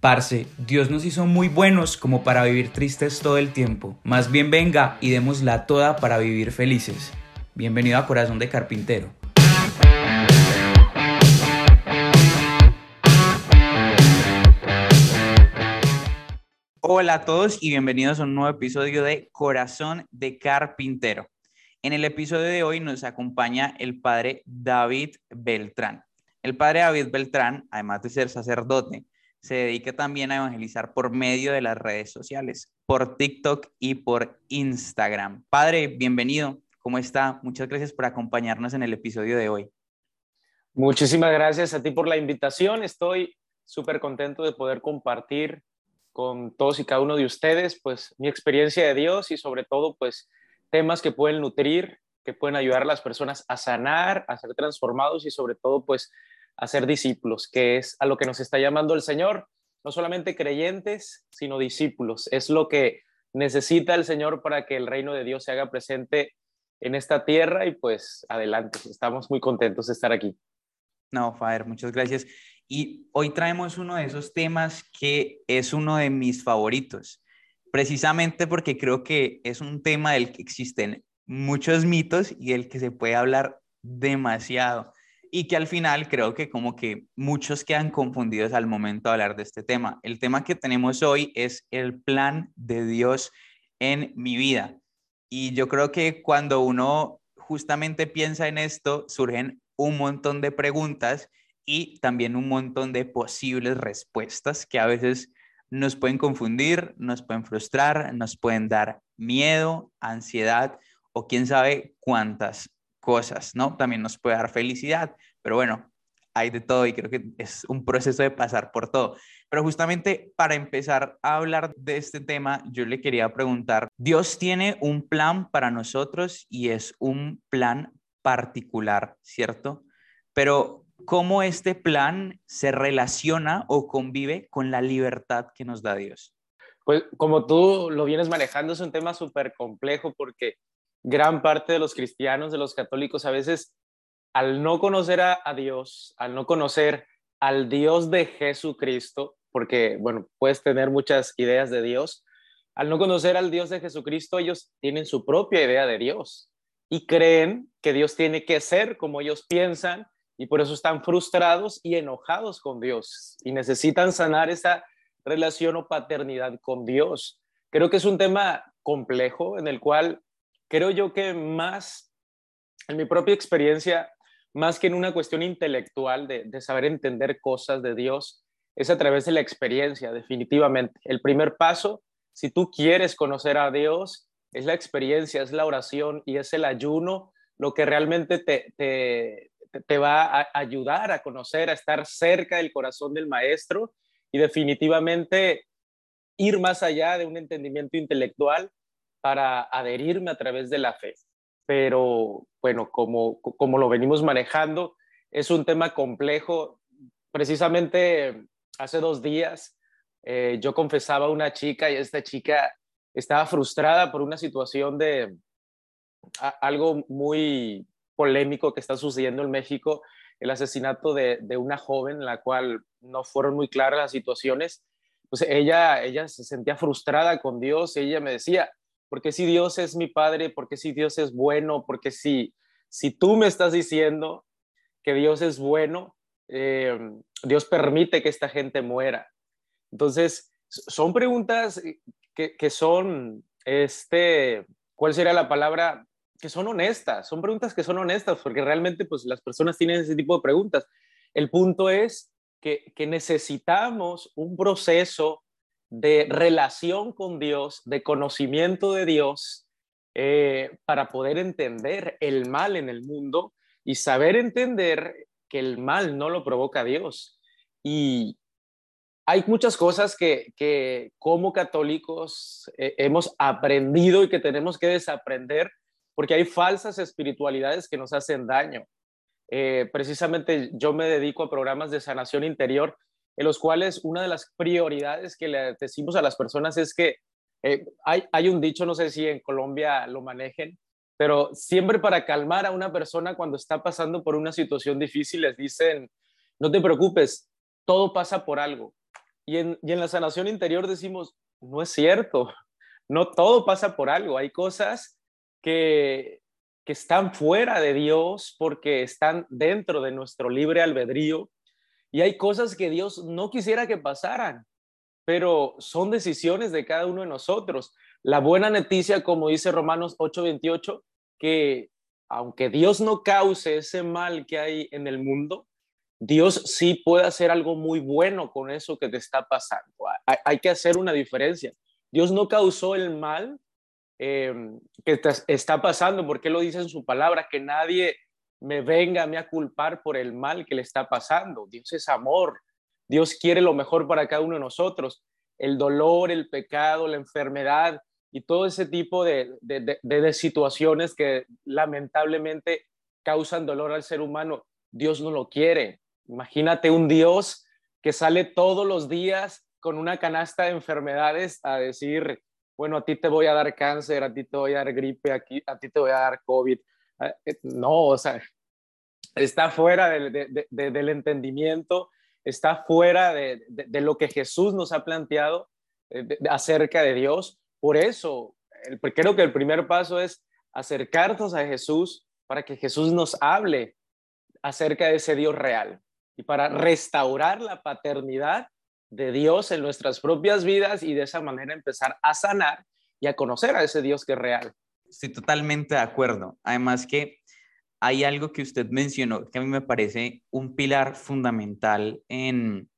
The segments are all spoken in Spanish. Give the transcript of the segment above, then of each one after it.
Parce, Dios nos hizo muy buenos como para vivir tristes todo el tiempo. Más bien venga y démosla toda para vivir felices. Bienvenido a Corazón de Carpintero. Hola a todos y bienvenidos a un nuevo episodio de Corazón de Carpintero. En el episodio de hoy nos acompaña el padre David Beltrán. El padre David Beltrán, además de ser sacerdote, se dedica también a evangelizar por medio de las redes sociales, por TikTok y por Instagram. Padre, bienvenido. ¿Cómo está? Muchas gracias por acompañarnos en el episodio de hoy. Muchísimas gracias a ti por la invitación. Estoy súper contento de poder compartir con todos y cada uno de ustedes, pues, mi experiencia de Dios y sobre todo, pues, temas que pueden nutrir, que pueden ayudar a las personas a sanar, a ser transformados y sobre todo, pues, a ser discípulos, que es a lo que nos está llamando el Señor, no solamente creyentes, sino discípulos. Es lo que necesita el Señor para que el reino de Dios se haga presente en esta tierra y pues adelante, estamos muy contentos de estar aquí. No, Fader, muchas gracias. Y hoy traemos uno de esos temas que es uno de mis favoritos, precisamente porque creo que es un tema del que existen muchos mitos y del que se puede hablar demasiado y que al final creo que como que muchos quedan confundidos al momento de hablar de este tema. El tema que tenemos hoy es el plan de Dios en mi vida. Y yo creo que cuando uno justamente piensa en esto, surgen un montón de preguntas y también un montón de posibles respuestas que a veces nos pueden confundir, nos pueden frustrar, nos pueden dar miedo, ansiedad o quién sabe cuántas cosas, ¿no? También nos puede dar felicidad, pero bueno, hay de todo y creo que es un proceso de pasar por todo. Pero justamente para empezar a hablar de este tema, yo le quería preguntar, Dios tiene un plan para nosotros y es un plan particular, ¿cierto? Pero ¿cómo este plan se relaciona o convive con la libertad que nos da Dios? Pues como tú lo vienes manejando, es un tema súper complejo porque gran parte de los cristianos, de los católicos, a veces al no conocer a, Dios, al no conocer al Dios de Jesucristo, porque, bueno, puedes tener muchas ideas de Dios, al no conocer al Dios de Jesucristo, ellos tienen su propia idea de Dios y creen que Dios tiene que ser como ellos piensan y por eso están frustrados y enojados con Dios y necesitan sanar esa relación o paternidad con Dios. Creo que es un tema complejo en el cual creo yo que más, en mi propia experiencia, más que en una cuestión intelectual de, saber entender cosas de Dios, es a través de la experiencia, definitivamente. El primer paso, si tú quieres conocer a Dios, es la experiencia, es la oración y es el ayuno lo que realmente te, te, te va a ayudar a conocer, a estar cerca del corazón del maestro y definitivamente ir más allá de un entendimiento intelectual para adherirme a través de la fe. Pero bueno, como, como lo venimos manejando, es un tema complejo. Precisamente hace dos días eh, yo confesaba a una chica y esta chica estaba frustrada por una situación de algo muy polémico que está sucediendo en México, el asesinato de, de, una joven en la cual no fueron muy claras las situaciones. Pues ella, ella se sentía frustrada con Dios y ella me decía, porque si Dios es mi Padre, porque si Dios es bueno, porque si, si tú me estás diciendo que Dios es bueno, eh, Dios permite que esta gente muera. Entonces, son preguntas que, que son, este, ¿cuál sería la palabra? Que son honestas, son preguntas que son honestas, porque realmente pues las personas tienen ese tipo de preguntas. El punto es que, que necesitamos un proceso de relación con Dios, de conocimiento de Dios, eh, para poder entender el mal en el mundo y saber entender que el mal no lo provoca Dios. Y hay muchas cosas que, como católicos eh, hemos aprendido y que tenemos que desaprender porque hay falsas espiritualidades que nos hacen daño. Eh, precisamente yo me dedico a programas de sanación interior en los cuales una de las prioridades que le decimos a las personas es que eh, hay, hay un dicho, no sé si en Colombia lo manejen, pero siempre para calmar a una persona cuando está pasando por una situación difícil les dicen, no te preocupes, todo pasa por algo. Y en, y en la sanación interior decimos, no es cierto, no todo pasa por algo, hay cosas que, que están fuera de Dios porque están dentro de nuestro libre albedrío y hay cosas que Dios no quisiera que pasaran, pero son decisiones de cada uno de nosotros. La buena noticia, como dice Romanos 8:28, que aunque Dios no cause ese mal que hay en el mundo, Dios sí puede hacer algo muy bueno con eso que te está pasando. Hay, que hacer una diferencia. Dios no causó el mal eh, que está pasando, porque lo dice en su palabra, que nadie me venga a mí a culpar por el mal que le está pasando. Dios es amor. Dios quiere lo mejor para cada uno de nosotros. El dolor, el pecado, la enfermedad y todo ese tipo de, de, situaciones que lamentablemente causan dolor al ser humano, Dios no lo quiere. Imagínate un Dios que sale todos los días con una canasta de enfermedades a decir, bueno, a ti te voy a dar cáncer, a ti te voy a dar gripe, aquí, a ti te voy a dar COVID, no, o sea, está fuera del, entendimiento, está fuera de, lo que Jesús nos ha planteado eh, acerca de Dios. Por eso, creo que el primer paso es acercarnos a Jesús para que Jesús nos hable acerca de ese Dios real y para restaurar la paternidad de Dios en nuestras propias vidas y de esa manera empezar a sanar y a conocer a ese Dios que es real. Estoy totalmente de acuerdo. Además que hay algo que usted mencionó que a mí me parece un pilar fundamental en,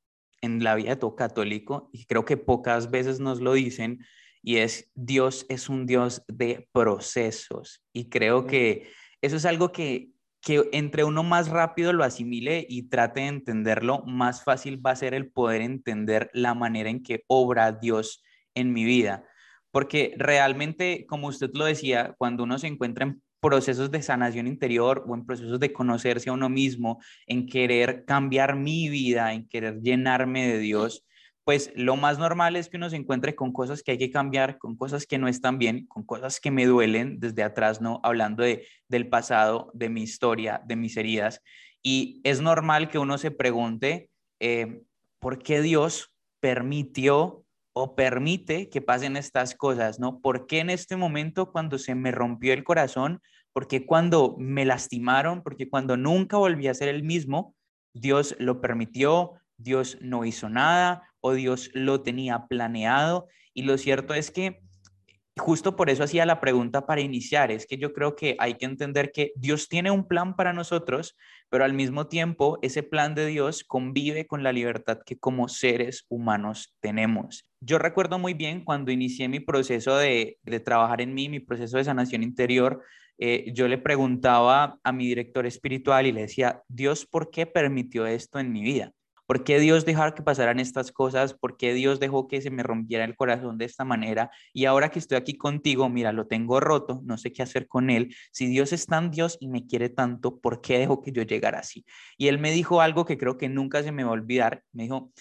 en la vida de todo católico y creo que pocas veces nos lo dicen y es Dios es un Dios de procesos y creo que eso es algo que, que entre uno más rápido lo asimile y trate de entenderlo, más fácil va a ser el poder entender la manera en que obra Dios en mi vida. Porque realmente, como usted lo decía, cuando uno se encuentra en procesos de sanación interior o en procesos de conocerse a uno mismo, en querer cambiar mi vida, en querer llenarme de Dios, pues lo más normal es que uno se encuentre con cosas que hay que cambiar, con cosas que no están bien, con cosas que me duelen desde atrás, ¿no? Hablando de, del pasado, de mi historia, de mis heridas. Y es normal que uno se pregunte, eh, ¿por qué Dios permitió o permite que pasen estas cosas, ¿no? ¿Por qué en este momento cuando se me rompió el corazón? ¿Por qué cuando me lastimaron? Porque cuando nunca volví a ser el mismo, Dios lo permitió, Dios no hizo nada o Dios lo tenía planeado. Y lo cierto es que justo por eso hacía la pregunta para iniciar, es que yo creo que hay que entender que Dios tiene un plan para nosotros, pero al mismo tiempo ese plan de Dios convive con la libertad que como seres humanos tenemos. Yo recuerdo muy bien cuando inicié mi proceso de, trabajar en mí, mi proceso de sanación interior, eh, yo le preguntaba a mi director espiritual y le decía, Dios, ¿por qué permitió esto en mi vida? ¿Por qué Dios dejó que pasaran estas cosas? ¿Por qué Dios dejó que se me rompiera el corazón de esta manera? Y ahora que estoy aquí contigo, mira, lo tengo roto, no sé qué hacer con él. Si Dios es tan Dios y me quiere tanto, ¿por qué dejó que yo llegara así? Y él me dijo algo que creo que nunca se me va a olvidar. Me dijo,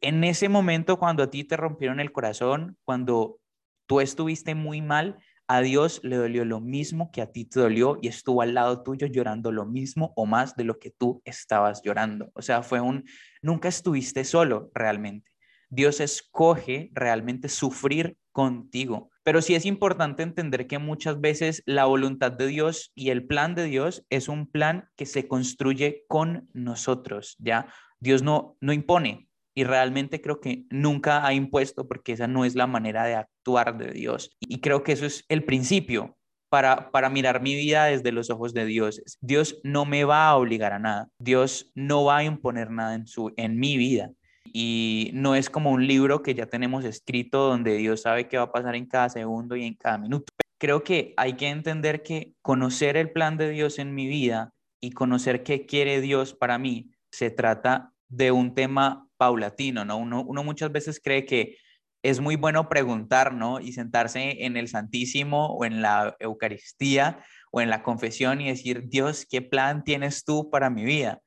en ese momento cuando a ti te rompieron el corazón, cuando tú estuviste muy mal, a Dios le dolió lo mismo que a ti te dolió y estuvo al lado tuyo llorando lo mismo o más de lo que tú estabas llorando. O sea, fue un, nunca estuviste solo realmente. Dios escoge realmente sufrir contigo. Pero sí es importante entender que muchas veces la voluntad de Dios y el plan de Dios es un plan que se construye con nosotros, ¿ya? Dios no, no impone, y realmente creo que nunca ha impuesto porque esa no es la manera de actuar de Dios. Y creo que eso es el principio para, para mirar mi vida desde los ojos de Dios. Dios no me va a obligar a nada. Dios no va a imponer nada en, su, en mi vida. Y no es como un libro que ya tenemos escrito donde Dios sabe qué va a pasar en cada segundo y en cada minuto. Creo que hay que entender que conocer el plan de Dios en mi vida y conocer qué quiere Dios para mí se trata de un tema paulatino, ¿no? Uno, muchas veces cree que es muy bueno preguntar, ¿no? Y sentarse en el Santísimo o en la Eucaristía o en la confesión y decir, Dios, ¿qué plan tienes tú para mi vida?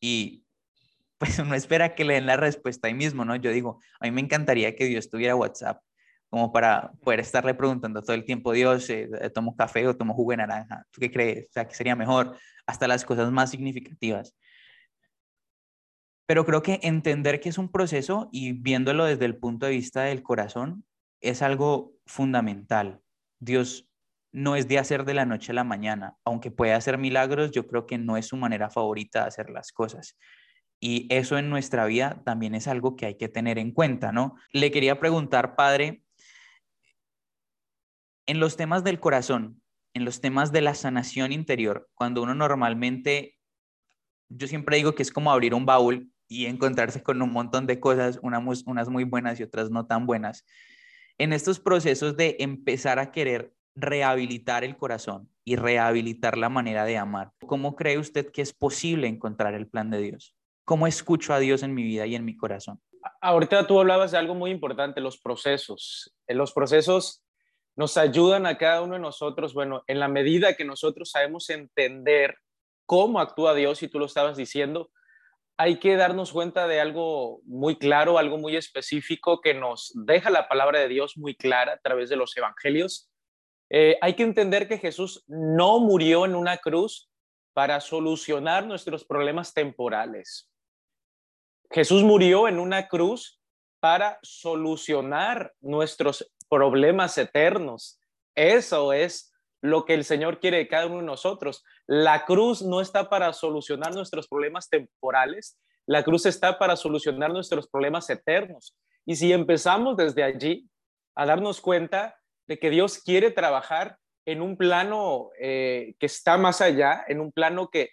Y pues uno espera que le den la respuesta ahí mismo, ¿no? Yo digo, a mí me encantaría que Dios tuviera WhatsApp como para poder estarle preguntando todo el tiempo, Dios, eh, ¿tomo café o tomo jugo de naranja? ¿Tú qué crees? O sea, ¿qué sería mejor? Hasta las cosas más significativas. Pero creo que entender que es un proceso y viéndolo desde el punto de vista del corazón es algo fundamental. Dios no es de hacer de la noche a la mañana, aunque puede hacer milagros, yo creo que no es su manera favorita de hacer las cosas. Y eso en nuestra vida también es algo que hay que tener en cuenta, ¿no? Le quería preguntar, padre, en los temas del corazón, en los temas de la sanación interior, cuando uno normalmente, yo siempre digo que es como abrir un baúl y encontrarse con un montón de cosas, unas, muy buenas y otras no tan buenas. En estos procesos de empezar a querer rehabilitar el corazón y rehabilitar la manera de amar, ¿cómo cree usted que es posible encontrar el plan de Dios? ¿Cómo escucho a Dios en mi vida y en mi corazón? Ahorita tú hablabas de algo muy importante, los procesos. En los procesos nos ayudan a cada uno de nosotros, bueno, en la medida que nosotros sabemos entender cómo actúa Dios, y tú lo estabas diciendo, hay que darnos cuenta de algo muy claro, algo muy específico que nos deja la palabra de Dios muy clara a través de los evangelios. Eh, hay que entender que Jesús no murió en una cruz para solucionar nuestros problemas temporales. Jesús murió en una cruz para solucionar nuestros problemas eternos. Eso es lo que el Señor quiere de cada uno de nosotros. La cruz no está para solucionar nuestros problemas temporales, la cruz está para solucionar nuestros problemas eternos. Y si empezamos desde allí a darnos cuenta de que Dios quiere trabajar en un plano eh, que está más allá, en un plano que,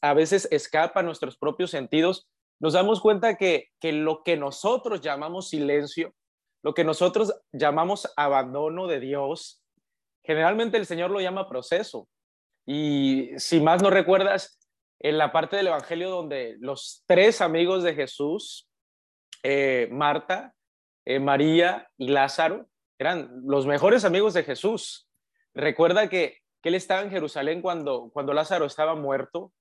a veces escapa a nuestros propios sentidos, nos damos cuenta que lo que nosotros llamamos silencio, lo que nosotros llamamos abandono de Dios, generalmente el Señor lo llama proceso. Y si más no recuerdas, en la parte del Evangelio donde los tres amigos de Jesús, eh, Marta, eh, María y Lázaro, eran los mejores amigos de Jesús. Recuerda que, que él estaba en Jerusalén cuando, cuando Lázaro estaba muerto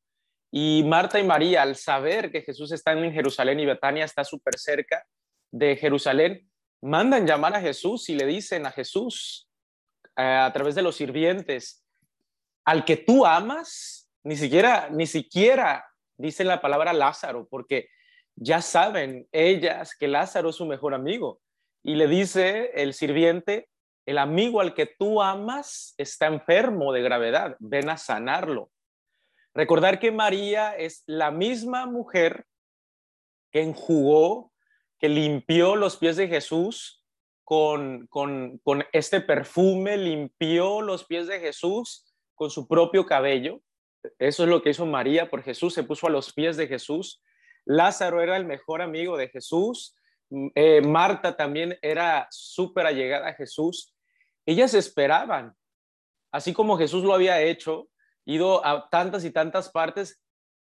y Marta y María, al saber que Jesús está en Jerusalén y Betania está súper cerca de Jerusalén, mandan llamar a Jesús y le dicen a Jesús a través de los sirvientes, al que tú amas, ni siquiera, ni siquiera dice la palabra Lázaro, porque ya saben ellas que Lázaro es su mejor amigo. Y le dice el sirviente, el amigo al que tú amas está enfermo de gravedad, ven a sanarlo. Recordar que María es la misma mujer que enjugó que limpió los pies de Jesús con, con, este perfume, limpió los pies de Jesús con su propio cabello. Eso es lo que hizo María por Jesús, se puso a los pies de Jesús. Lázaro era el mejor amigo de Jesús. Mm, eh, Marta también era súper allegada a Jesús. Ellas esperaban, así como Jesús lo había hecho, ido a tantas y tantas partes,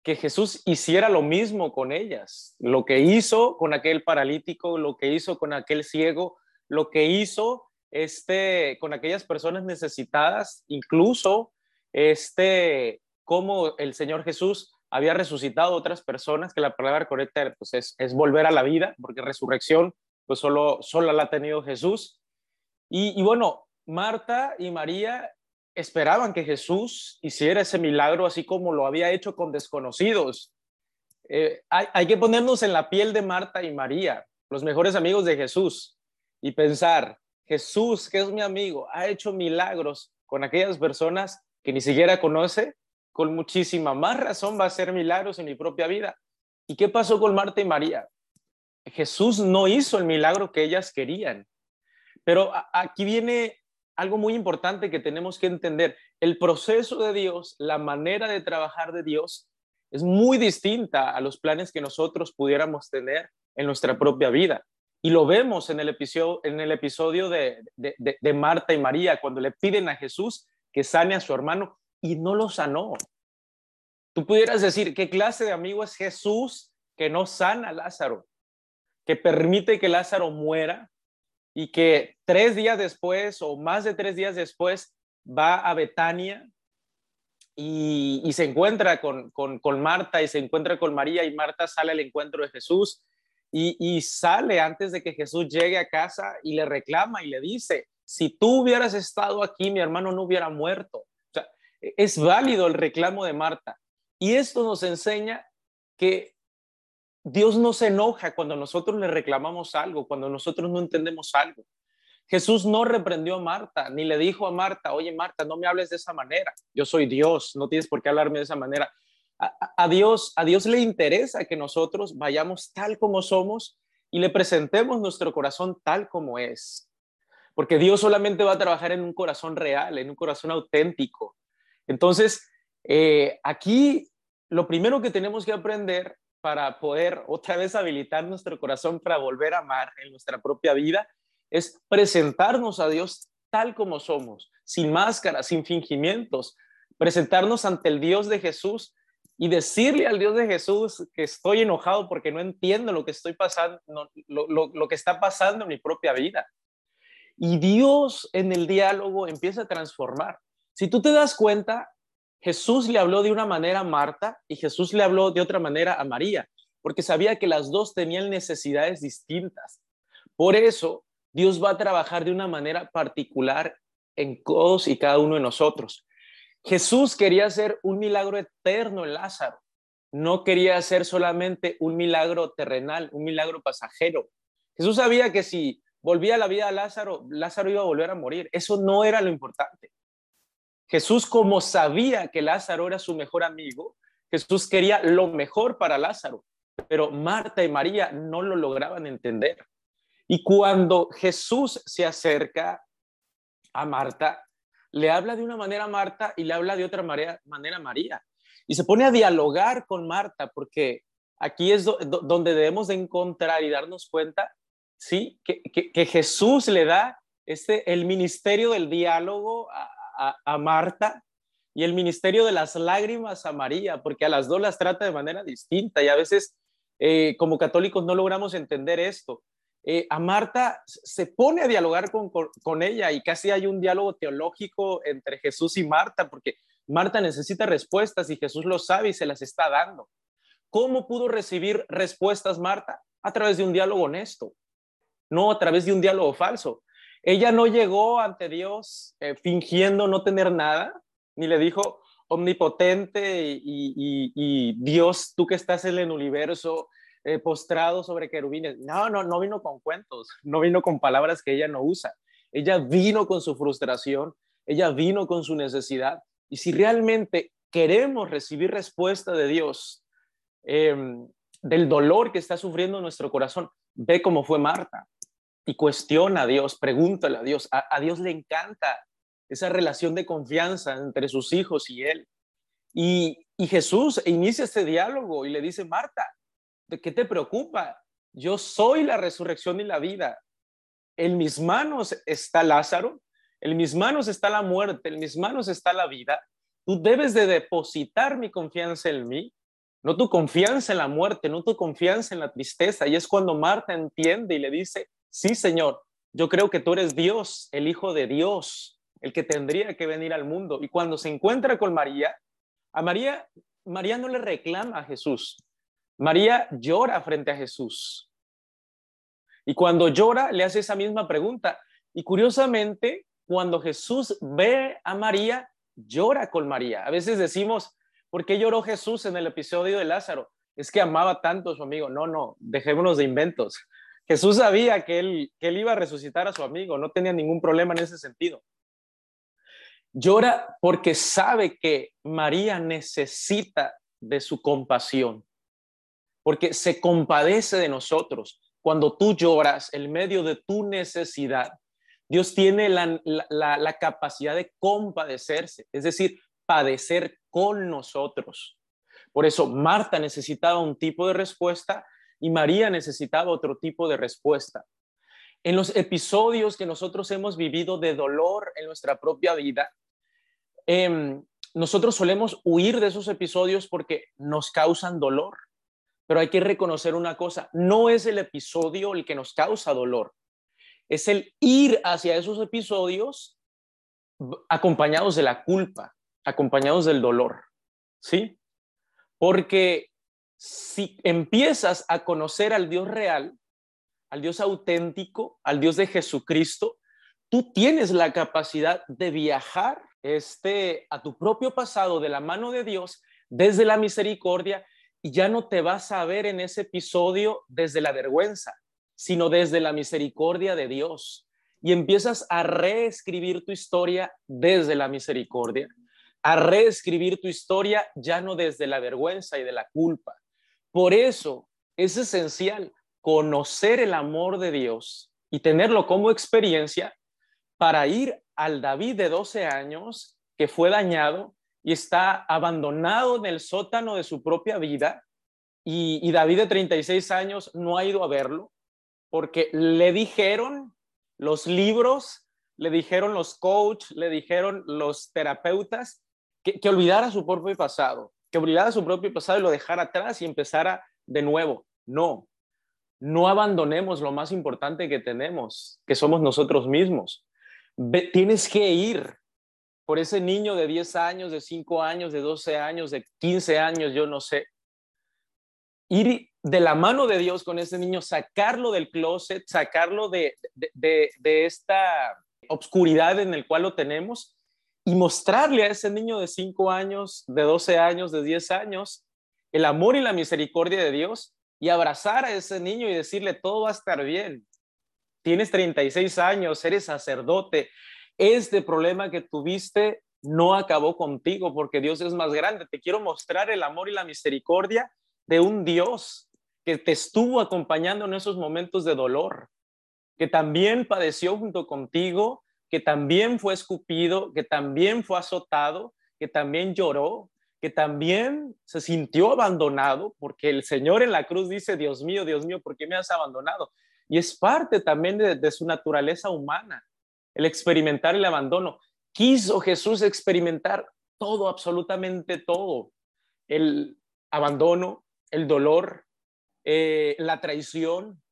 que Jesús hiciera lo mismo con ellas, lo que hizo con aquel paralítico, lo que hizo con aquel ciego, lo que hizo este, con aquellas personas necesitadas, incluso este, como el Señor Jesús había resucitado a otras personas, que la palabra correcta pues, es, es, volver a la vida, porque resurrección pues solo, solo la ha tenido Jesús. Y, bueno, Marta y María esperaban que Jesús hiciera ese milagro así como lo había hecho con desconocidos. Eh, hay, que ponernos en la piel de Marta y María, los mejores amigos de Jesús, y pensar, Jesús, que es mi amigo, ha hecho milagros con aquellas personas que ni siquiera conoce, con muchísima más razón va a hacer milagros en mi propia vida. ¿Y qué pasó con Marta y María? Jesús no hizo el milagro que ellas querían. Pero aquí viene algo muy importante que tenemos que entender. El proceso de Dios, la manera de trabajar de Dios es muy distinta a los planes que nosotros pudiéramos tener en nuestra propia vida. Y lo vemos en el episodio, de, Marta y María, cuando le piden a Jesús que sane a su hermano y no lo sanó. Tú pudieras decir, ¿qué clase de amigo es Jesús que no sana a Lázaro? Que permite que Lázaro muera y que tres días después o más de tres días después va a Betania y, se encuentra con, Marta y se encuentra con María y Marta sale al encuentro de Jesús y, sale antes de que Jesús llegue a casa y le reclama y le dice, si tú hubieras estado aquí, mi hermano no hubiera muerto. O sea, es válido el reclamo de Marta. Y esto nos enseña que Dios no se enoja cuando nosotros le reclamamos algo, cuando nosotros no entendemos algo. Jesús no reprendió a Marta, ni le dijo a Marta, oye Marta, no me hables de esa manera. Yo soy Dios, no tienes por qué hablarme de esa manera. A, Dios, a Dios le interesa que nosotros vayamos tal como somos y le presentemos nuestro corazón tal como es. Porque Dios solamente va a trabajar en un corazón real, en un corazón auténtico. Entonces, eh, aquí lo primero que tenemos que aprender para poder otra vez habilitar nuestro corazón para volver a amar en nuestra propia vida es presentarnos a Dios tal como somos, sin máscaras, sin fingimientos, presentarnos ante el Dios de Jesús y decirle al Dios de Jesús que estoy enojado porque no entiendo lo que estoy pasando, lo que está pasando en mi propia vida. Y Dios en el diálogo empieza a transformar. Si tú te das cuenta, Jesús le habló de una manera a Marta y Jesús le habló de otra manera a María, porque sabía que las dos tenían necesidades distintas. Por eso, Dios va a trabajar de una manera particular en todos y cada uno de nosotros. Jesús quería hacer un milagro eterno en Lázaro. No quería hacer solamente un milagro terrenal, un milagro pasajero. Jesús sabía que si volvía la vida a Lázaro, Lázaro iba a volver a morir. Eso no era lo importante. Jesús, como sabía que Lázaro era su mejor amigo, Jesús quería lo mejor para Lázaro, pero Marta y María no lo lograban entender. Y cuando Jesús se acerca a Marta, le habla de una manera a Marta y le habla de otra manera, a María. Y se pone a dialogar con Marta, porque aquí es donde debemos de encontrar y darnos cuenta, ¿sí? Que, Jesús le da este, el ministerio del diálogo a, a, Marta y el ministerio de las lágrimas a María, porque a las dos las trata de manera distinta y a veces eh, como católicos no logramos entender esto. Eh, a Marta se pone a dialogar con, con, ella y casi hay un diálogo teológico entre Jesús y Marta, porque Marta necesita respuestas y Jesús lo sabe y se las está dando. ¿Cómo pudo recibir respuestas Marta? A través de un diálogo honesto, no a través de un diálogo falso. Ella no llegó ante Dios eh, fingiendo no tener nada, ni le dijo, omnipotente y, Dios, tú que estás en el universo, eh, postrado sobre querubines. No, no, no vino con cuentos, no vino con palabras que ella no usa. Ella vino con su frustración, ella vino con su necesidad. Y si realmente queremos recibir respuesta de Dios em, del dolor que está sufriendo nuestro corazón, ve cómo fue Marta y cuestiona a Dios, pregúntale a Dios. A, Dios le encanta esa relación de confianza entre sus hijos y él. Y, y Jesús inicia este diálogo y le dice, Marta, ¿de qué te preocupa? Yo soy la resurrección y la vida. En mis manos está Lázaro, en mis manos está la muerte, en mis manos está la vida. Tú debes de depositar mi confianza en mí, no tu confianza en la muerte, no tu confianza en la tristeza. Y es cuando Marta entiende y le dice, sí, Señor, yo creo que tú eres Dios, el Hijo de Dios, el que tendría que venir al mundo. Y cuando se encuentra con María, a María, María no le reclama a Jesús. María llora frente a Jesús. Y cuando llora, le hace esa misma pregunta. Y curiosamente, cuando Jesús ve a María, llora con María. A veces decimos, ¿por qué lloró Jesús en el episodio de Lázaro? Es que amaba tanto a su amigo. No, no, dejémonos de inventos. Jesús sabía que él, que él iba a resucitar a su amigo, no tenía ningún problema en ese sentido. Llora porque sabe que María necesita de su compasión, porque se compadece de nosotros. Cuando tú lloras en medio de tu necesidad, Dios tiene la, capacidad de compadecerse, es decir, padecer con nosotros. Por eso Marta necesitaba un tipo de respuesta y María necesitaba otro tipo de respuesta. En los episodios que nosotros hemos vivido de dolor en nuestra propia vida, em, nosotros solemos huir de esos episodios porque nos causan dolor. Pero hay que reconocer una cosa, no es el episodio el que nos causa dolor, es el ir hacia esos episodios acompañados de la culpa, acompañados del dolor, ¿sí? Porque si empiezas a conocer al Dios real, al Dios auténtico, al Dios de Jesucristo, tú tienes la capacidad de viajar este, a tu propio pasado de la mano de Dios desde la misericordia y ya no te vas a ver en ese episodio desde la vergüenza, sino desde la misericordia de Dios. Y empiezas a reescribir tu historia desde la misericordia, a reescribir tu historia ya no desde la vergüenza y de la culpa. Por eso es esencial conocer el amor de Dios y tenerlo como experiencia para ir al David de 12 años que fue dañado y está abandonado en el sótano de su propia vida y, David de 36 años no ha ido a verlo porque le dijeron los libros, le dijeron los coach, le dijeron los terapeutas que olvidara su propio pasado, que olvidara su propio pasado y lo dejara atrás y empezara de nuevo. No, no abandonemos lo más importante que tenemos, que somos nosotros mismos. tienes que ir por ese niño de 10 años, de 5 años, de 12 años, de 15 años, yo no sé. Ir de la mano de Dios con ese niño, sacarlo del closet, sacarlo de, de, esta obscuridad en el cual lo tenemos y mostrarle a ese niño de 5 años, de 12 años, de 10 años, el amor y la misericordia de Dios y abrazar a ese niño y decirle, todo va a estar bien. Tienes 36 años, eres sacerdote, este problema que tuviste no acabó contigo porque Dios es más grande. Te quiero mostrar el amor y la misericordia de un Dios que te estuvo acompañando en esos momentos de dolor, que también padeció junto contigo, que también fue escupido, que también fue azotado, que también lloró, que también se sintió abandonado, porque el Señor en la cruz dice, Dios mío, Dios mío, ¿por qué me has abandonado? Y es parte también de, de su naturaleza humana el experimentar el abandono. Quiso Jesús experimentar todo, absolutamente todo. El abandono, el dolor, eh, la traición,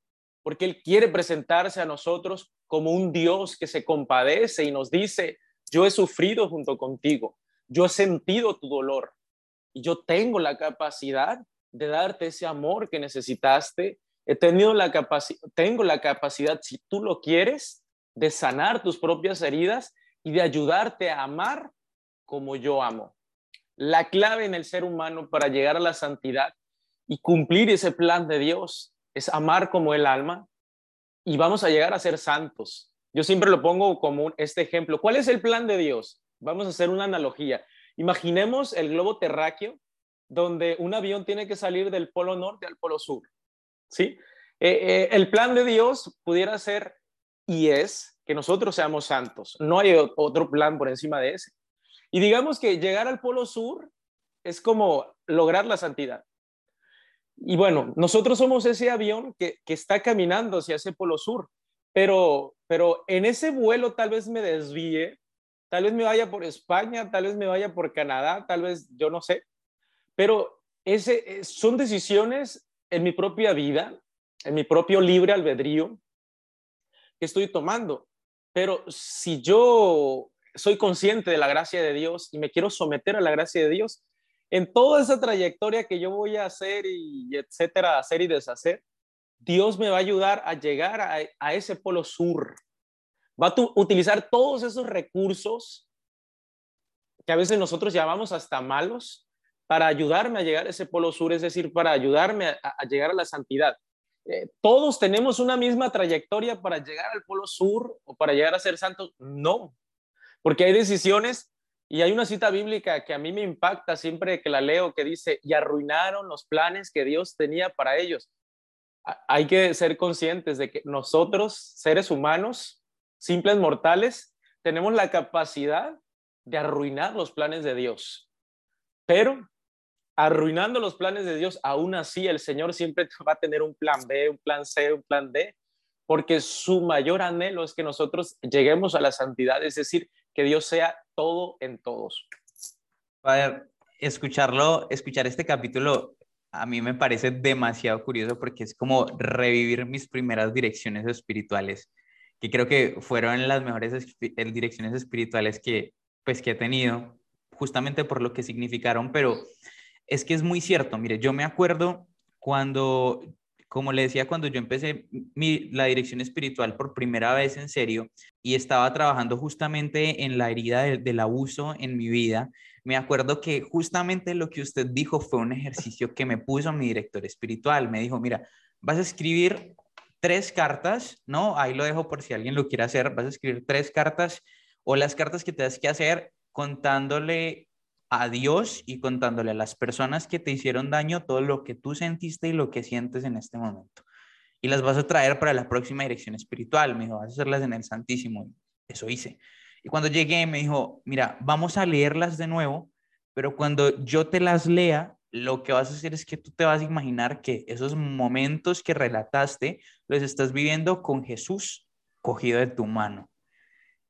porque Él quiere presentarse a nosotros como un Dios que se compadece y nos dice, yo he sufrido junto contigo, yo he sentido tu dolor y yo tengo la capacidad de darte ese amor que necesitaste. He tenido la capacidad, tengo la capacidad, si tú lo quieres, de sanar tus propias heridas y de ayudarte a amar como yo amo. La clave en el ser humano para llegar a la santidad y cumplir ese plan de Dios es amar como el alma y vamos a llegar a ser santos. Yo siempre lo pongo como este ejemplo. ¿Cuál es el plan de Dios? Vamos a hacer una analogía. Imaginemos el globo terráqueo donde un avión tiene que salir del polo norte al polo sur. ¿Sí? Eh, eh, el plan de Dios pudiera ser y es que nosotros seamos santos. No hay otro plan por encima de ese. Y digamos que llegar al Polo Sur es como lograr la santidad. Y bueno, nosotros somos ese avión que, está caminando hacia ese Polo Sur, pero, pero en ese vuelo tal vez me desvíe, tal vez me vaya por España, tal vez me vaya por Canadá, tal vez yo no sé, pero ese, son decisiones en mi propia vida, en mi propio libre albedrío, que estoy tomando. Pero si yo soy consciente de la gracia de Dios y me quiero someter a la gracia de Dios, en toda esa trayectoria que yo voy a hacer y etcétera, hacer y deshacer, Dios me va a ayudar a llegar a, ese polo sur. Va a utilizar todos esos recursos que a veces nosotros llamamos hasta malos para ayudarme a llegar a ese polo sur, es decir, para ayudarme a llegar a la santidad. Eh, todos tenemos una misma trayectoria para llegar al Polo Sur o para llegar a ser santos. No, porque hay decisiones y hay una cita bíblica que a mí me impacta siempre que la leo que dice, y arruinaron los planes que Dios tenía para ellos. Hay que ser conscientes de que nosotros, seres humanos, simples mortales, tenemos la capacidad de arruinar los planes de Dios. Pero arruinando los planes de Dios, aún así el Señor siempre va a tener un plan B, un plan C, un plan D, porque su mayor anhelo es que nosotros lleguemos a la santidad, es decir, que Dios sea todo en todos. Padre, escucharlo, escuchar este capítulo a mí me parece demasiado curioso porque es como revivir mis primeras direcciones espirituales, que creo que fueron las mejores direcciones espirituales que pues que he tenido, justamente por lo que significaron, pero es que es muy cierto. Mire, yo me acuerdo cuando, como le decía, cuando yo empecé mi, la dirección espiritual por primera vez en serio y estaba trabajando justamente en la herida del abuso en mi vida, me acuerdo que justamente lo que usted dijo fue un ejercicio que me puso mi director espiritual. Me dijo, mira, vas a escribir tres cartas, ¿no? Ahí lo dejo por si alguien lo quiere hacer. Vas a escribir tres cartas o las cartas que tengas que hacer contándole a Dios y contándole a las personas que te hicieron daño todo lo que tú sentiste y lo que sientes en este momento. Y las vas a traer para la próxima dirección espiritual. Me dijo, vas a hacerlas en el Santísimo. Eso hice. Y cuando llegué me dijo, mira, vamos a leerlas de nuevo, pero cuando yo te las lea, lo que vas a hacer es que tú te vas a imaginar que esos momentos que relataste los estás viviendo con Jesús cogido de tu mano.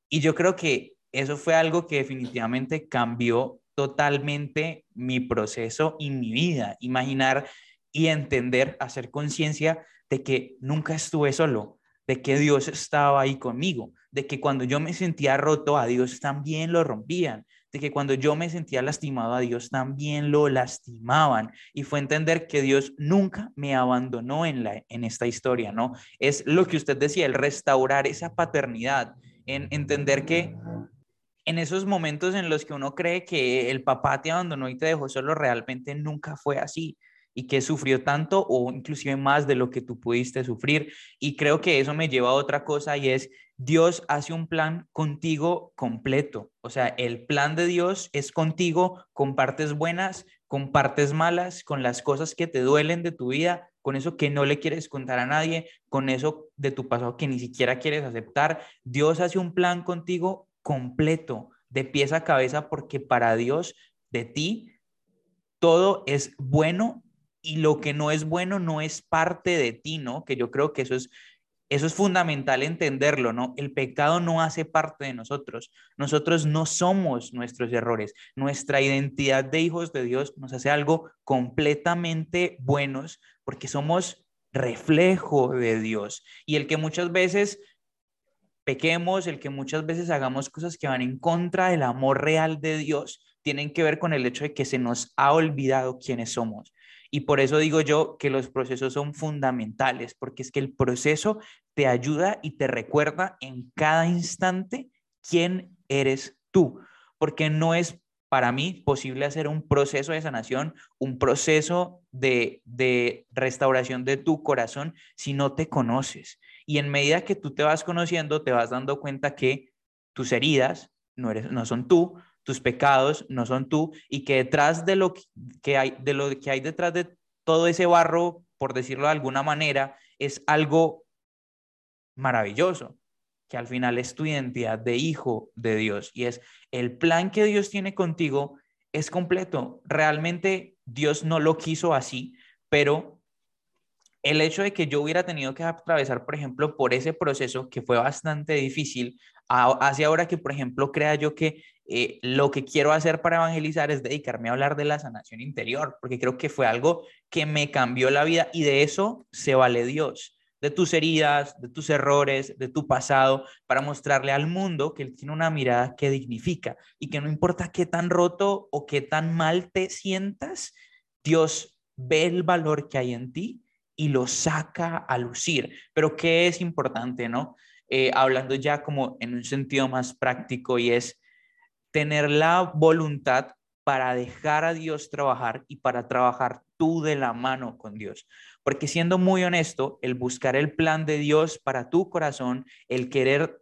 Y yo creo que eso fue algo que definitivamente cambió totalmente mi proceso y mi vida. Imaginar y entender, hacer conciencia de que nunca estuve solo, de que Dios estaba ahí conmigo, de que cuando yo me sentía roto, a Dios también lo rompían, de que cuando yo me sentía lastimado, a Dios también lo lastimaban. Y fue entender que Dios nunca me abandonó en, la, en esta historia, ¿no? Es lo que usted decía, el restaurar esa paternidad, en entender que en esos momentos en los que uno cree que el papá te abandonó y te dejó solo, realmente nunca fue así y que sufrió tanto o inclusive más de lo que tú pudiste sufrir. Y creo que eso me lleva a otra cosa y es Dios hace un plan contigo completo. O sea, el plan de Dios es contigo con partes buenas, con partes malas, con las cosas que te duelen de tu vida, con eso que no le quieres contar a nadie, con eso de tu pasado que ni siquiera quieres aceptar. Dios hace un plan contigo completo, de pies a cabeza, porque para Dios, de ti, todo es bueno y lo que no es bueno no es parte de ti, ¿no? Que yo creo que eso es, eso es fundamental entenderlo, ¿no? El pecado no hace parte de nosotros. Nosotros no somos nuestros errores. Nuestra identidad de hijos de Dios nos hace algo completamente buenos porque somos reflejo de Dios. Y el que muchas veces pequemos, el que muchas veces hagamos cosas que van en contra del amor real de Dios, tienen que ver con el hecho de que se nos ha olvidado quiénes somos. Y por eso digo yo que los procesos son fundamentales, porque es que el proceso te ayuda y te recuerda en cada instante quién eres tú, porque no es para mí posible hacer un proceso de sanación, un proceso de, de restauración de tu corazón si no te conoces. Y en medida que tú te vas conociendo, te vas dando cuenta que tus heridas no, eres, no son tú, tus pecados no son tú y que detrás de lo que hay, de lo que hay detrás de todo ese barro, por decirlo de alguna manera, es algo maravilloso, que al final es tu identidad de hijo de Dios y es el plan que Dios tiene contigo es completo. Realmente Dios no lo quiso así, pero el hecho de que yo hubiera tenido que atravesar, por ejemplo, por ese proceso que fue bastante difícil, hace ahora que, por ejemplo, crea yo que eh, lo que quiero hacer para evangelizar es dedicarme a hablar de la sanación interior, porque creo que fue algo que me cambió la vida y de eso se vale Dios, de tus heridas, de tus errores, de tu pasado, para mostrarle al mundo que Él tiene una mirada que dignifica y que no importa qué tan roto o qué tan mal te sientas, Dios ve el valor que hay en ti y lo saca a lucir. Pero ¿qué es importante, no? Eh, hablando ya como en un sentido más práctico y es tener la voluntad para dejar a Dios trabajar y para trabajar tú de la mano con Dios. Porque siendo muy honesto, el buscar el plan de Dios para tu corazón, el querer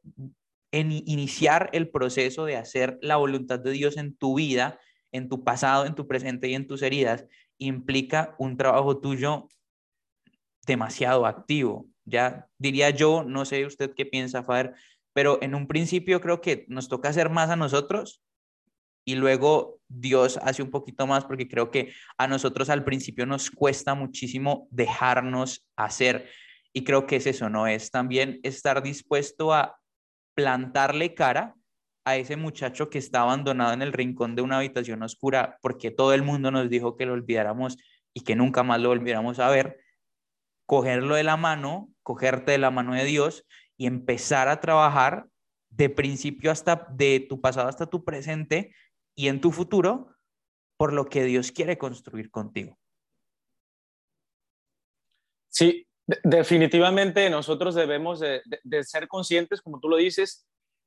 iniciar el proceso de hacer la voluntad de Dios en tu vida, en tu pasado, en tu presente y en tus heridas, implica un trabajo tuyo demasiado activo. Ya diría yo, no sé usted qué piensa, Fader, pero en un principio creo que nos toca hacer más a nosotros y luego Dios hace un poquito más porque creo que a nosotros al principio nos cuesta muchísimo dejarnos hacer y creo que es eso, ¿no? Es también estar dispuesto a plantarle cara a ese muchacho que está abandonado en el rincón de una habitación oscura porque todo el mundo nos dijo que lo olvidáramos y que nunca más lo volviéramos a ver, cogerlo de la mano, cogerte de la mano de Dios y empezar a trabajar de principio hasta de tu pasado hasta tu presente y en tu futuro por lo que Dios quiere construir contigo. Sí, definitivamente nosotros debemos de, ser conscientes, como tú lo dices,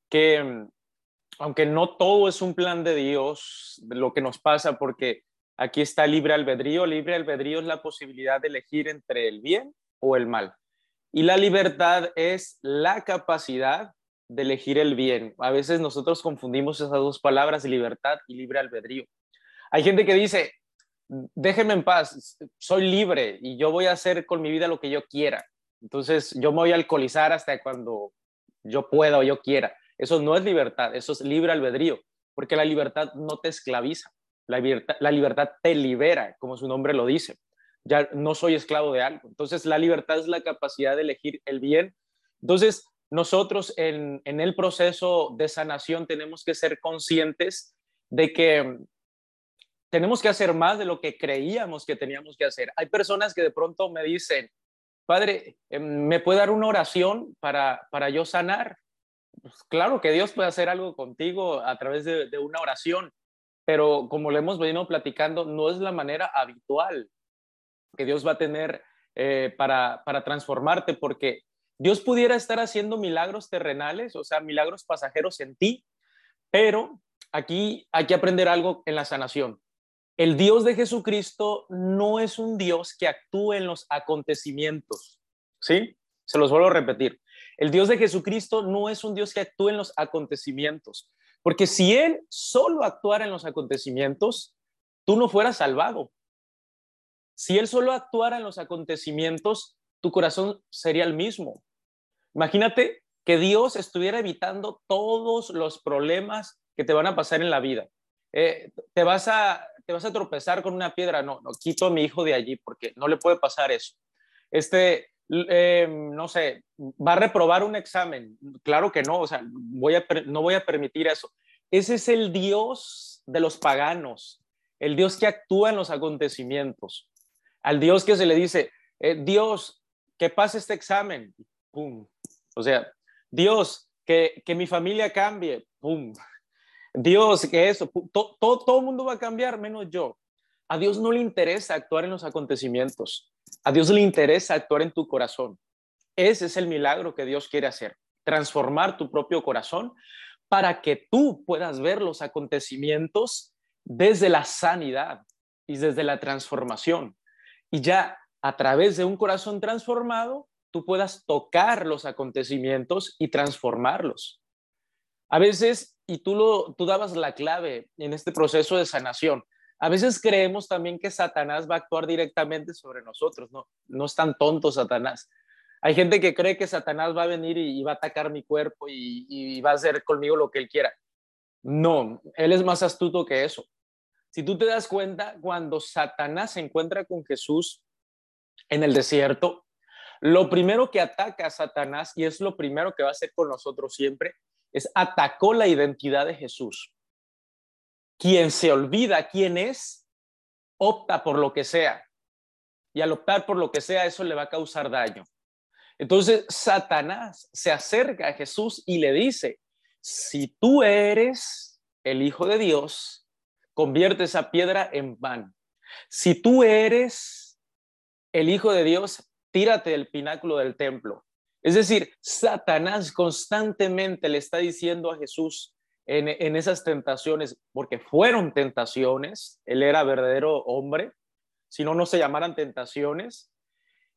que mm, aunque no todo es un plan de Dios, lo que nos pasa, porque aquí está libre albedrío, libre albedrío es la posibilidad de elegir entre el bien o el mal. Y la libertad es la capacidad de elegir el bien. A veces nosotros confundimos esas dos palabras, libertad y libre albedrío. Hay gente que dice, déjeme en paz, soy libre y yo voy a hacer con mi vida lo que yo quiera. Entonces yo me voy a alcoholizar hasta cuando yo pueda o yo quiera. Eso no es libertad, eso es libre albedrío, porque la libertad no te esclaviza, la libertad, te libera, como su nombre lo dice. Ya no soy esclavo de algo. Entonces la libertad es la capacidad de elegir el bien. Entonces nosotros en, en el proceso de sanación tenemos que ser conscientes de que tenemos que hacer más de lo que creíamos que teníamos que hacer. Hay personas que de pronto me dicen, Padre, em, ¿me puede dar una oración para, para yo sanar? Pues claro que Dios puede hacer algo contigo a través de, una oración, pero como le hemos venido platicando, no es la manera habitual que Dios va a tener eh, para, para transformarte, porque Dios pudiera estar haciendo milagros terrenales, o sea, milagros pasajeros en ti, pero aquí hay que aprender algo en la sanación. El Dios de Jesucristo no es un Dios que actúe en los acontecimientos. ¿Sí? Se los vuelvo a repetir. El Dios de Jesucristo no es un Dios que actúe en los acontecimientos. Porque si Él solo actuara en los acontecimientos, tú no fueras salvado. Si Él solo actuara en los acontecimientos, tu corazón sería el mismo. Imagínate que Dios estuviera evitando todos los problemas que te van a pasar en la vida. Eh, te vas a te vas a tropezar con una piedra, no, no, quito a mi hijo de allí porque no le puede pasar eso. Este, eh, no sé, va a reprobar un examen, claro que no, o sea, voy a, no voy a permitir eso. Ese es el Dios de los paganos, el Dios que actúa en los acontecimientos, al Dios que se le dice, eh, Dios, que pase este examen, pum, o sea, Dios, que, que mi familia cambie, pum, Dios, que eso, todo, todo, el mundo va a cambiar menos yo. A Dios no le interesa actuar en los acontecimientos. A Dios le interesa actuar en tu corazón. Ese es el milagro que Dios quiere hacer, transformar tu propio corazón para que tú puedas ver los acontecimientos desde la sanidad y desde la transformación. Y ya a través de un corazón transformado, tú puedas tocar los acontecimientos y transformarlos. A veces y tú, lo, tú dabas la clave en este proceso de sanación. A veces creemos también que Satanás va a actuar directamente sobre nosotros, no, no es tan tonto Satanás. Hay gente que cree que Satanás va a venir y, va a atacar mi cuerpo y, va a hacer conmigo lo que él quiera. No, él es más astuto que eso. Si tú te das cuenta, cuando Satanás se encuentra con Jesús en el desierto, lo primero que ataca a Satanás, y es lo primero que va a hacer con nosotros siempre, es atacó la identidad de Jesús. Quien se olvida quién es, opta por lo que sea. Y al optar por lo que sea, eso le va a causar daño. Entonces, Satanás se acerca a Jesús y le dice, si tú eres el Hijo de Dios, convierte esa piedra en pan. Si tú eres el Hijo de Dios, tírate del pináculo del templo. Es decir, Satanás constantemente le está diciendo a Jesús en, esas tentaciones, porque fueron tentaciones, él era verdadero hombre, si no, no se llamaran tentaciones,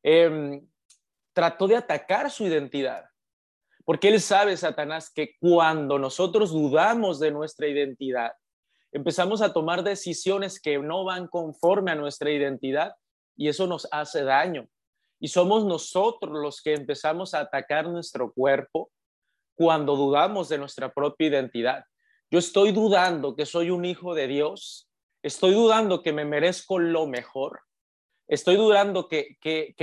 em, trató de atacar su identidad, porque él sabe, Satanás, que cuando nosotros dudamos de nuestra identidad, empezamos a tomar decisiones que no van conforme a nuestra identidad y eso nos hace daño. Y somos nosotros los que empezamos a atacar nuestro cuerpo cuando dudamos de nuestra propia identidad. Yo estoy dudando que soy un hijo de Dios, estoy dudando que me merezco lo mejor, estoy dudando que,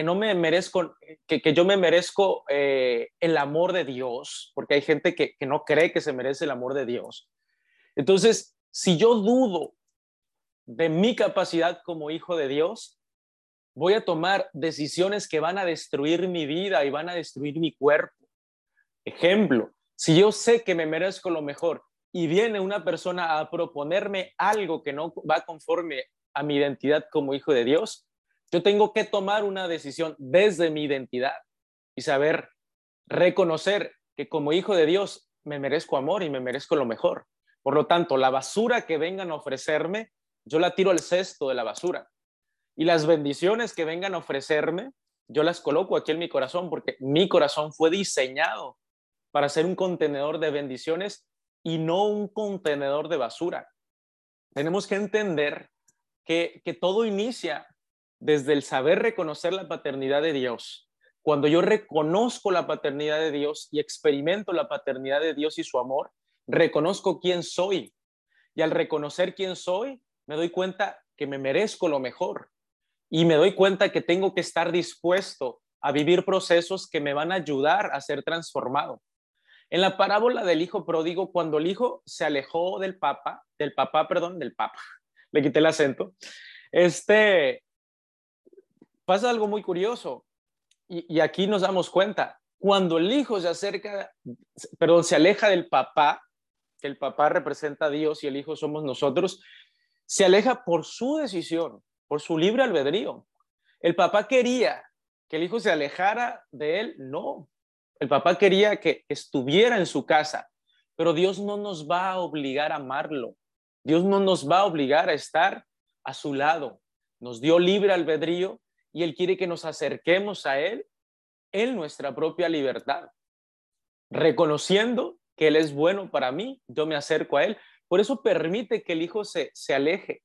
no me merezco, que, yo me merezco eh, el amor de Dios, porque hay gente que, que no cree que se merece el amor de Dios. Entonces, si yo dudo de mi capacidad como hijo de Dios, voy a tomar decisiones que van a destruir mi vida y van a destruir mi cuerpo. Ejemplo, si yo sé que me merezco lo mejor y viene una persona a proponerme algo que no va conforme a mi identidad como hijo de Dios, yo tengo que tomar una decisión desde mi identidad y saber reconocer que como hijo de Dios me merezco amor y me merezco lo mejor. Por lo tanto, la basura que vengan a ofrecerme, yo la tiro al cesto de la basura. Y las bendiciones que vengan a ofrecerme, yo las coloco aquí en mi corazón porque mi corazón fue diseñado para ser un contenedor de bendiciones y no un contenedor de basura. Tenemos que entender que, todo inicia desde el saber reconocer la paternidad de Dios. Cuando yo reconozco la paternidad de Dios y experimento la paternidad de Dios y su amor, reconozco quién soy. Y al reconocer quién soy, me doy cuenta que me merezco lo mejor. Y me doy cuenta que tengo que estar dispuesto a vivir procesos que me van a ayudar a ser transformado. En la parábola del hijo pródigo, cuando el hijo se alejó del papa, del papá, perdón, del papa, le quité el acento, este, pasa algo muy curioso. Y, y aquí nos damos cuenta, cuando el hijo se acerca, perdón, se aleja del papá, que el papá representa a Dios y el hijo somos nosotros, se aleja por su decisión, por su libre albedrío. El papá quería que el hijo se alejara de él, no. El papá quería que estuviera en su casa, pero Dios no nos va a obligar a amarlo. Dios no nos va a obligar a estar a su lado. Nos dio libre albedrío y Él quiere que nos acerquemos a Él en nuestra propia libertad, reconociendo que Él es bueno para mí, yo me acerco a Él. Por eso permite que el hijo se, se aleje.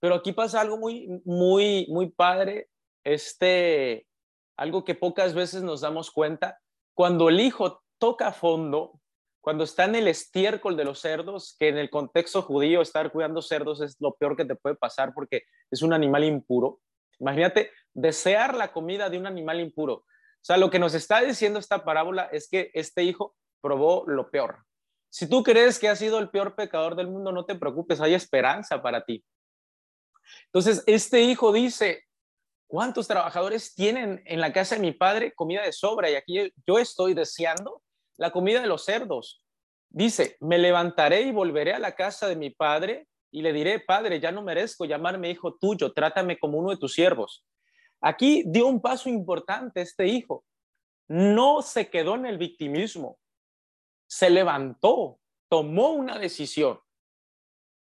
Pero aquí pasa algo muy, muy, muy padre, este, algo que pocas veces nos damos cuenta, cuando el hijo toca fondo, cuando está en el estiércol de los cerdos, que en el contexto judío estar cuidando cerdos es lo peor que te puede pasar porque es un animal impuro. Imagínate desear la comida de un animal impuro. O sea, lo que nos está diciendo esta parábola es que este hijo probó lo peor. Si tú crees que ha sido el peor pecador del mundo, no te preocupes, hay esperanza para ti. Entonces, este hijo dice, ¿Cuántos trabajadores tienen en la casa de mi padre comida de sobra? Y aquí yo estoy deseando la comida de los cerdos. Dice, me levantaré y volveré a la casa de mi padre y le diré, padre, ya no merezco llamarme hijo tuyo, trátame como uno de tus siervos. Aquí dio un paso importante este hijo. No se quedó en el victimismo, se levantó, tomó una decisión.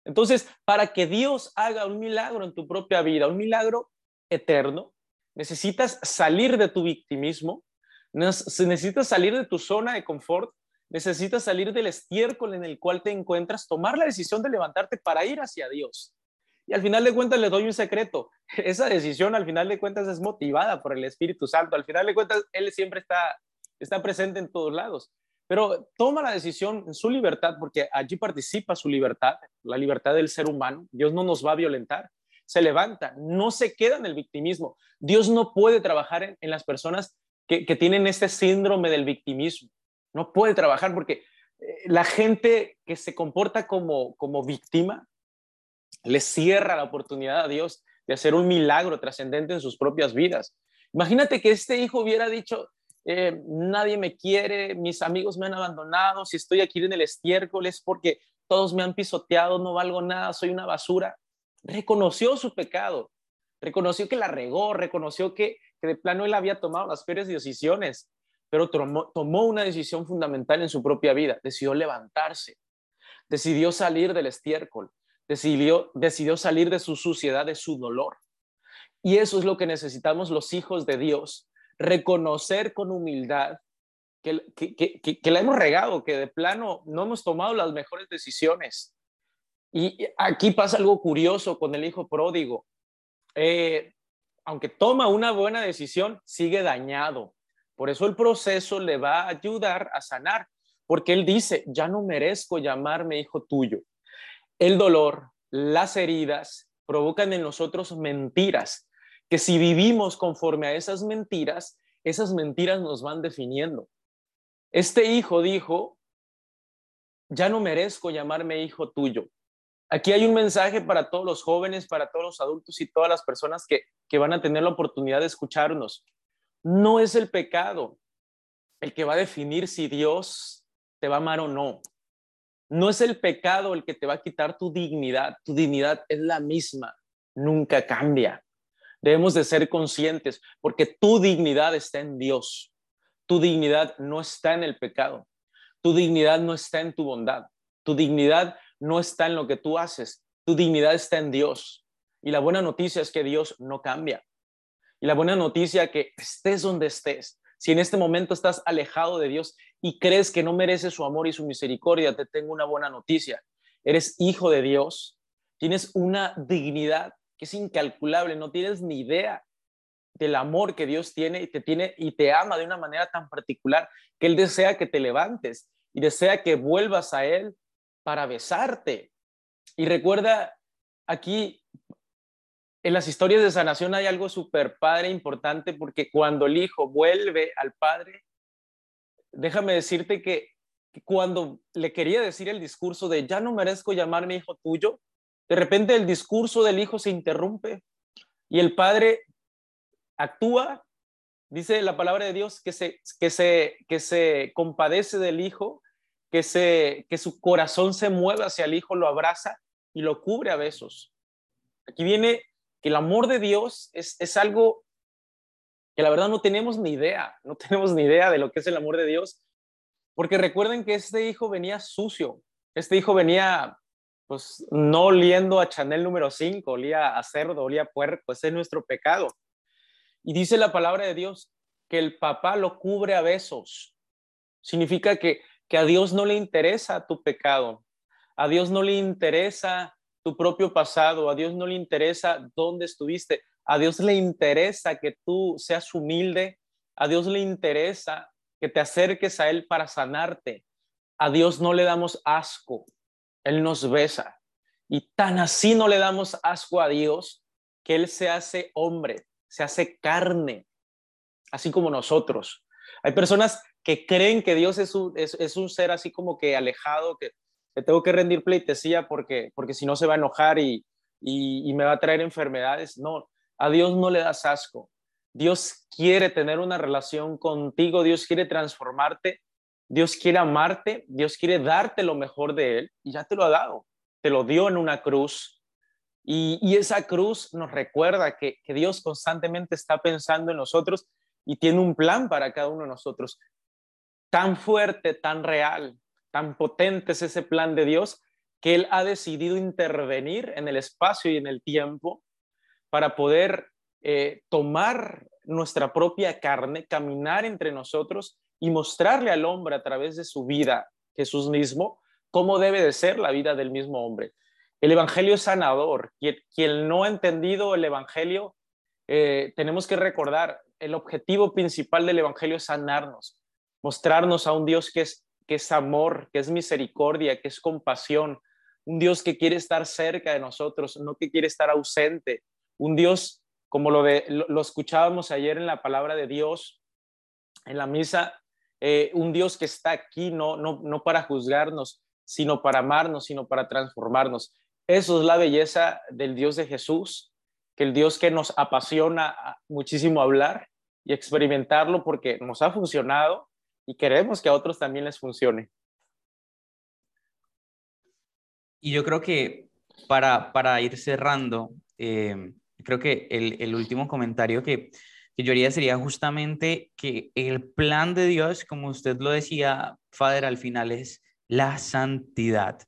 Entonces, para que Dios haga un milagro en tu propia vida, un milagro eterno, necesitas salir de tu victimismo, necesitas salir de tu zona de confort, necesitas salir del estiércol en el cual te encuentras, tomar la decisión de levantarte para ir hacia Dios. Y al final de cuentas le doy un secreto. Esa decisión al final de cuentas es motivada por el Espíritu Santo. Al final de cuentas Él siempre está, está presente en todos lados. Pero toma la decisión en su libertad porque allí participa su libertad, la libertad del ser humano. Dios no nos va a violentar se levanta, no se queda en el victimismo. Dios no puede trabajar en, las personas que, tienen este síndrome del victimismo. No puede trabajar porque eh, la gente que se comporta como, como víctima le cierra la oportunidad a Dios de hacer un milagro trascendente en sus propias vidas. Imagínate que este hijo hubiera dicho, eh, nadie me quiere, mis amigos me han abandonado, si estoy aquí en el estiércol es porque todos me han pisoteado, no valgo nada, soy una basura reconoció su pecado, reconoció que la regó, reconoció que, de plano él había tomado las peores decisiones, pero tomó, una decisión fundamental en su propia vida, decidió levantarse, decidió salir del estiércol, decidió, decidió salir de su suciedad, de su dolor. Y eso es lo que necesitamos los hijos de Dios, reconocer con humildad que, que, la hemos regado, que de plano no hemos tomado las mejores decisiones, y aquí pasa algo curioso con el hijo pródigo. Eh, aunque toma una buena decisión, sigue dañado. Por eso el proceso le va a ayudar a sanar, porque él dice, ya no merezco llamarme hijo tuyo. El dolor, las heridas provocan en nosotros mentiras, que si vivimos conforme a esas mentiras, esas mentiras nos van definiendo. Este hijo dijo, ya no merezco llamarme hijo tuyo. Aquí hay un mensaje para todos los jóvenes, para todos los adultos y todas las personas que, van a tener la oportunidad de escucharnos. No es el pecado el que va a definir si Dios te va a amar o no. No es el pecado el que te va a quitar tu dignidad. Tu dignidad es la misma, nunca cambia. Debemos de ser conscientes porque tu dignidad está en Dios. Tu dignidad no está en el pecado. Tu dignidad no está en tu bondad. Tu dignidad no está en lo que tú haces. Tu dignidad está en Dios. Y la buena noticia es que Dios no cambia. Y la buena noticia es que estés donde estés, si en este momento estás alejado de Dios y crees que no mereces su amor y su misericordia, te tengo una buena noticia. Eres hijo de Dios, tienes una dignidad que es incalculable, no tienes ni idea del amor que Dios tiene y te tiene y te ama de una manera tan particular que él desea que te levantes y desea que vuelvas a él para besarte. Y recuerda aquí en las historias de sanación hay algo súper padre, importante, porque cuando el hijo vuelve al padre, déjame decirte que, cuando le quería decir el discurso de ya no merezco llamarme hijo tuyo, de repente el discurso del hijo se interrumpe y el padre actúa, dice la palabra de Dios, que se, que se, que se compadece del hijo, que, su corazón se mueve hacia el hijo, lo abraza y lo cubre a besos. Aquí viene que el amor de Dios es, algo que la verdad no tenemos ni idea, no tenemos ni idea de lo que es el amor de Dios, porque recuerden que este hijo venía sucio, este hijo venía pues no oliendo a Chanel número 5, olía a cerdo, olía a puerco, ese es nuestro pecado. Y dice la palabra de Dios que el papá lo cubre a besos. Significa que, que a Dios no le interesa tu pecado, a Dios no le interesa tu propio pasado, a Dios no le interesa dónde estuviste, a Dios le interesa que tú seas humilde, a Dios le interesa que te acerques a Él para sanarte. A Dios no le damos asco, Él nos besa. Y tan así no le damos asco a Dios que Él se hace hombre, se hace carne, así como nosotros. Hay personas que creen que Dios es un, es un ser así como que alejado, que le tengo que rendir pleitesía porque, porque si no se va a enojar y, y, me va a traer enfermedades. No, a Dios no le das asco. Dios quiere tener una relación contigo, Dios quiere transformarte, Dios quiere amarte, Dios quiere darte lo mejor de Él y ya te lo ha dado. Te lo dio en una cruz. Y, y esa cruz nos recuerda que, que Dios constantemente está pensando en nosotros y tiene un plan para cada uno de nosotros. Tan fuerte, tan real, tan potente es ese plan de Dios que Él ha decidido intervenir en el espacio y en el tiempo para poder eh, tomar nuestra propia carne, caminar entre nosotros y mostrarle al hombre a través de su vida, Jesús mismo, cómo debe de ser la vida del mismo hombre. El Evangelio es sanador. Quien, no ha entendido el Evangelio, eh, tenemos que recordar, el objetivo principal del Evangelio es sanarnos, mostrarnos a un Dios que es que es amor, que es misericordia, que es compasión, un Dios que quiere estar cerca de nosotros, no que quiere estar ausente, un Dios como lo, de, lo, escuchábamos ayer en la palabra de Dios, en la misa, eh, un Dios que está aquí no, no, no para juzgarnos, sino para amarnos, sino para transformarnos. Eso es la belleza del Dios de Jesús, que el Dios que nos apasiona muchísimo hablar y experimentarlo porque nos ha funcionado y queremos que a otros también les funcione. Y yo creo que para, para ir cerrando, eh, creo que el, el, último comentario que, que yo haría sería justamente que el plan de Dios, como usted lo decía, Fader, al final es la santidad,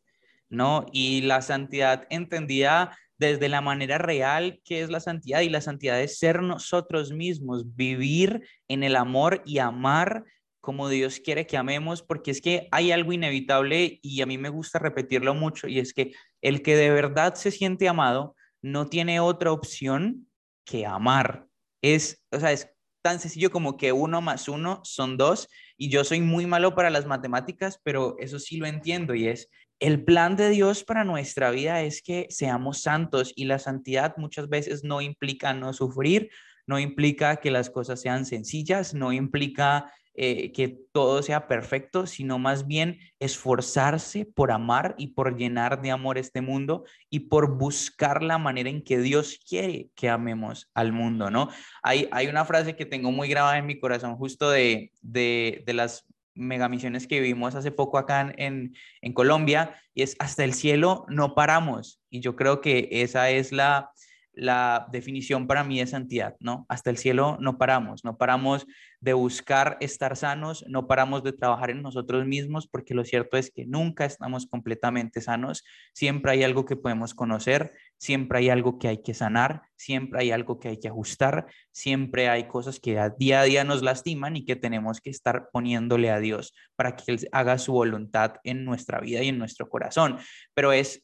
¿no? Y la santidad entendida desde la manera real que es la santidad y la santidad es ser nosotros mismos, vivir en el amor y amar como Dios quiere que amemos, porque es que hay algo inevitable y a mí me gusta repetirlo mucho, y es que el que de verdad se siente amado no tiene otra opción que amar. Es, o sea, es tan sencillo como que uno más uno son dos, y yo soy muy malo para las matemáticas, pero eso sí lo entiendo, y es el plan de Dios para nuestra vida es que seamos santos, y la santidad muchas veces no implica no sufrir, no implica que las cosas sean sencillas, no implica eh, que todo sea perfecto, sino más bien esforzarse por amar y por llenar de amor este mundo y por buscar la manera en que Dios quiere que amemos al mundo, ¿no? Hay, hay una frase que tengo muy grabada en mi corazón justo de, de, de las megamisiones que vivimos hace poco acá en, en Colombia y es hasta el cielo no paramos. Y yo creo que esa es la, la definición para mí de santidad, ¿no? Hasta el cielo no paramos, no paramos de buscar estar sanos, no paramos de trabajar en nosotros mismos, porque lo cierto es que nunca estamos completamente sanos, siempre hay algo que podemos conocer, siempre hay algo que hay que sanar, siempre hay algo que hay que ajustar, siempre hay cosas que día a día nos lastiman y que tenemos que estar poniéndole a Dios para que Él haga su voluntad en nuestra vida y en nuestro corazón. Pero es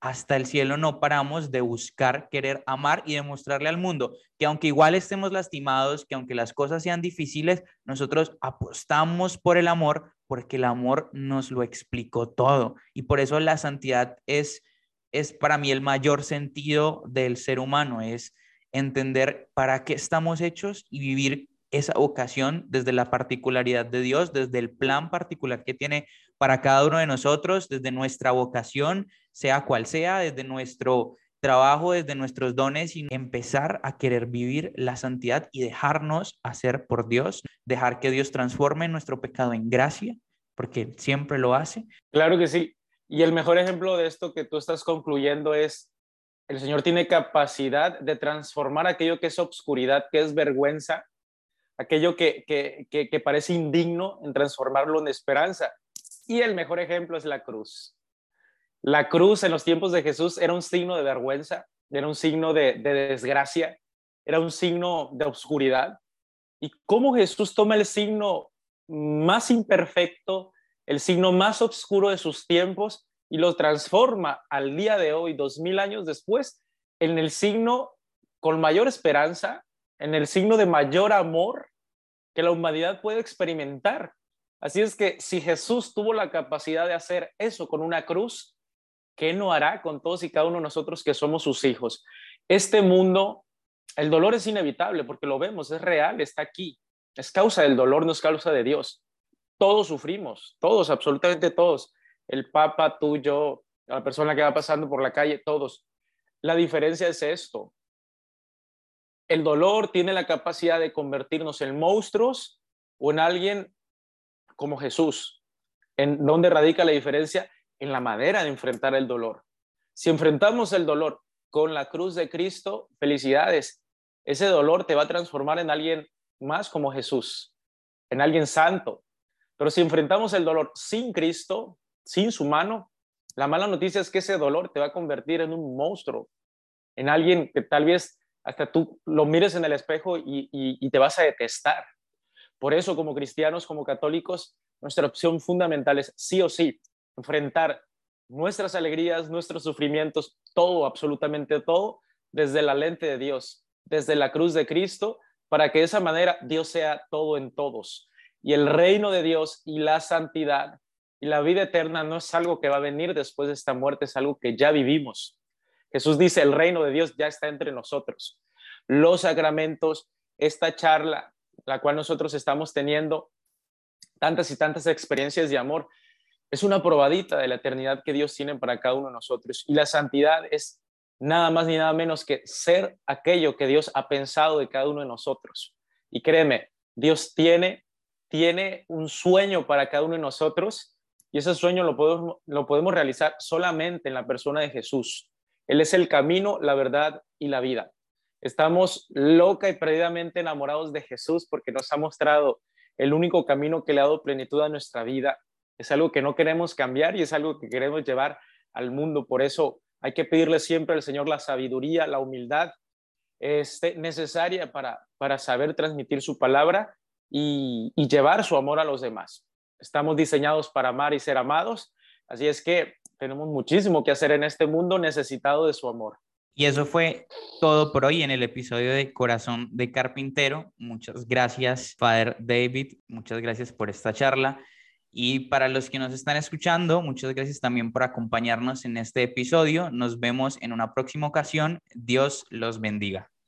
hasta el cielo no paramos de buscar, querer amar y demostrarle al mundo que aunque igual estemos lastimados, que aunque las cosas sean difíciles, nosotros apostamos por el amor porque el amor nos lo explicó todo. Y por eso la santidad es, es para mí el mayor sentido del ser humano, es entender para qué estamos hechos y vivir esa ocasión desde la particularidad de Dios, desde el plan particular que tiene para cada uno de nosotros, desde nuestra vocación, sea cual sea, desde nuestro trabajo, desde nuestros dones y empezar a querer vivir la santidad y dejarnos hacer por Dios, dejar que Dios transforme nuestro pecado en gracia, porque siempre lo hace. Claro que sí. Y el mejor ejemplo de esto que tú estás concluyendo es, el Señor tiene capacidad de transformar aquello que es obscuridad, que es vergüenza, aquello que, que, que parece indigno, en transformarlo en esperanza. Y el mejor ejemplo es la cruz. La cruz en los tiempos de Jesús era un signo de vergüenza, era un signo de, desgracia, era un signo de oscuridad. Y cómo Jesús toma el signo más imperfecto, el signo más oscuro de sus tiempos y lo transforma al día de hoy, dos mil años después, en el signo con mayor esperanza, en el signo de mayor amor que la humanidad puede experimentar. Así es que si Jesús tuvo la capacidad de hacer eso con una cruz, ¿qué no hará con todos y cada uno de nosotros que somos sus hijos? Este mundo, el dolor es inevitable porque lo vemos, es real, está aquí. Es causa del dolor, no es causa de Dios. Todos sufrimos, todos, absolutamente todos. El Papa, tú, yo, la persona que va pasando por la calle, todos. La diferencia es esto. El dolor tiene la capacidad de convertirnos en monstruos o en alguien como Jesús. ¿En dónde radica la diferencia? En la manera de enfrentar el dolor. Si enfrentamos el dolor con la cruz de Cristo, felicidades. Ese dolor te va a transformar en alguien más como Jesús, en alguien santo. Pero si enfrentamos el dolor sin Cristo, sin su mano, la mala noticia es que ese dolor te va a convertir en un monstruo, en alguien que tal vez hasta tú lo mires en el espejo y, y te vas a detestar. Por eso, como cristianos, como católicos, nuestra opción fundamental es sí o sí enfrentar nuestras alegrías, nuestros sufrimientos, todo, absolutamente todo, desde la lente de Dios, desde la cruz de Cristo, para que de esa manera Dios sea todo en todos. Y el reino de Dios y la santidad y la vida eterna no es algo que va a venir después de esta muerte, es algo que ya vivimos. Jesús dice, el reino de Dios ya está entre nosotros. Los sacramentos, esta charla, la cual nosotros estamos teniendo tantas y tantas experiencias de amor, es una probadita de la eternidad que Dios tiene para cada uno de nosotros. Y la santidad es nada más ni nada menos que ser aquello que Dios ha pensado de cada uno de nosotros. Y créeme, Dios tiene, tiene un sueño para cada uno de nosotros y ese sueño lo podemos, lo podemos realizar solamente en la persona de Jesús. Él es el camino, la verdad y la vida. Estamos loca y perdidamente enamorados de Jesús porque nos ha mostrado el único camino que le ha dado plenitud a nuestra vida. Es algo que no queremos cambiar y es algo que queremos llevar al mundo. Por eso hay que pedirle siempre al Señor la sabiduría, la humildad este, necesaria para, para saber transmitir su palabra y, y llevar su amor a los demás. Estamos diseñados para amar y ser amados, así es que tenemos muchísimo que hacer en este mundo necesitado de su amor. Y eso fue todo por hoy en el episodio de Corazón de Carpintero. Muchas gracias, Father David. Muchas gracias por esta charla. Y para los que nos están escuchando, muchas gracias también por acompañarnos en este episodio. Nos vemos en una próxima ocasión. Dios los bendiga.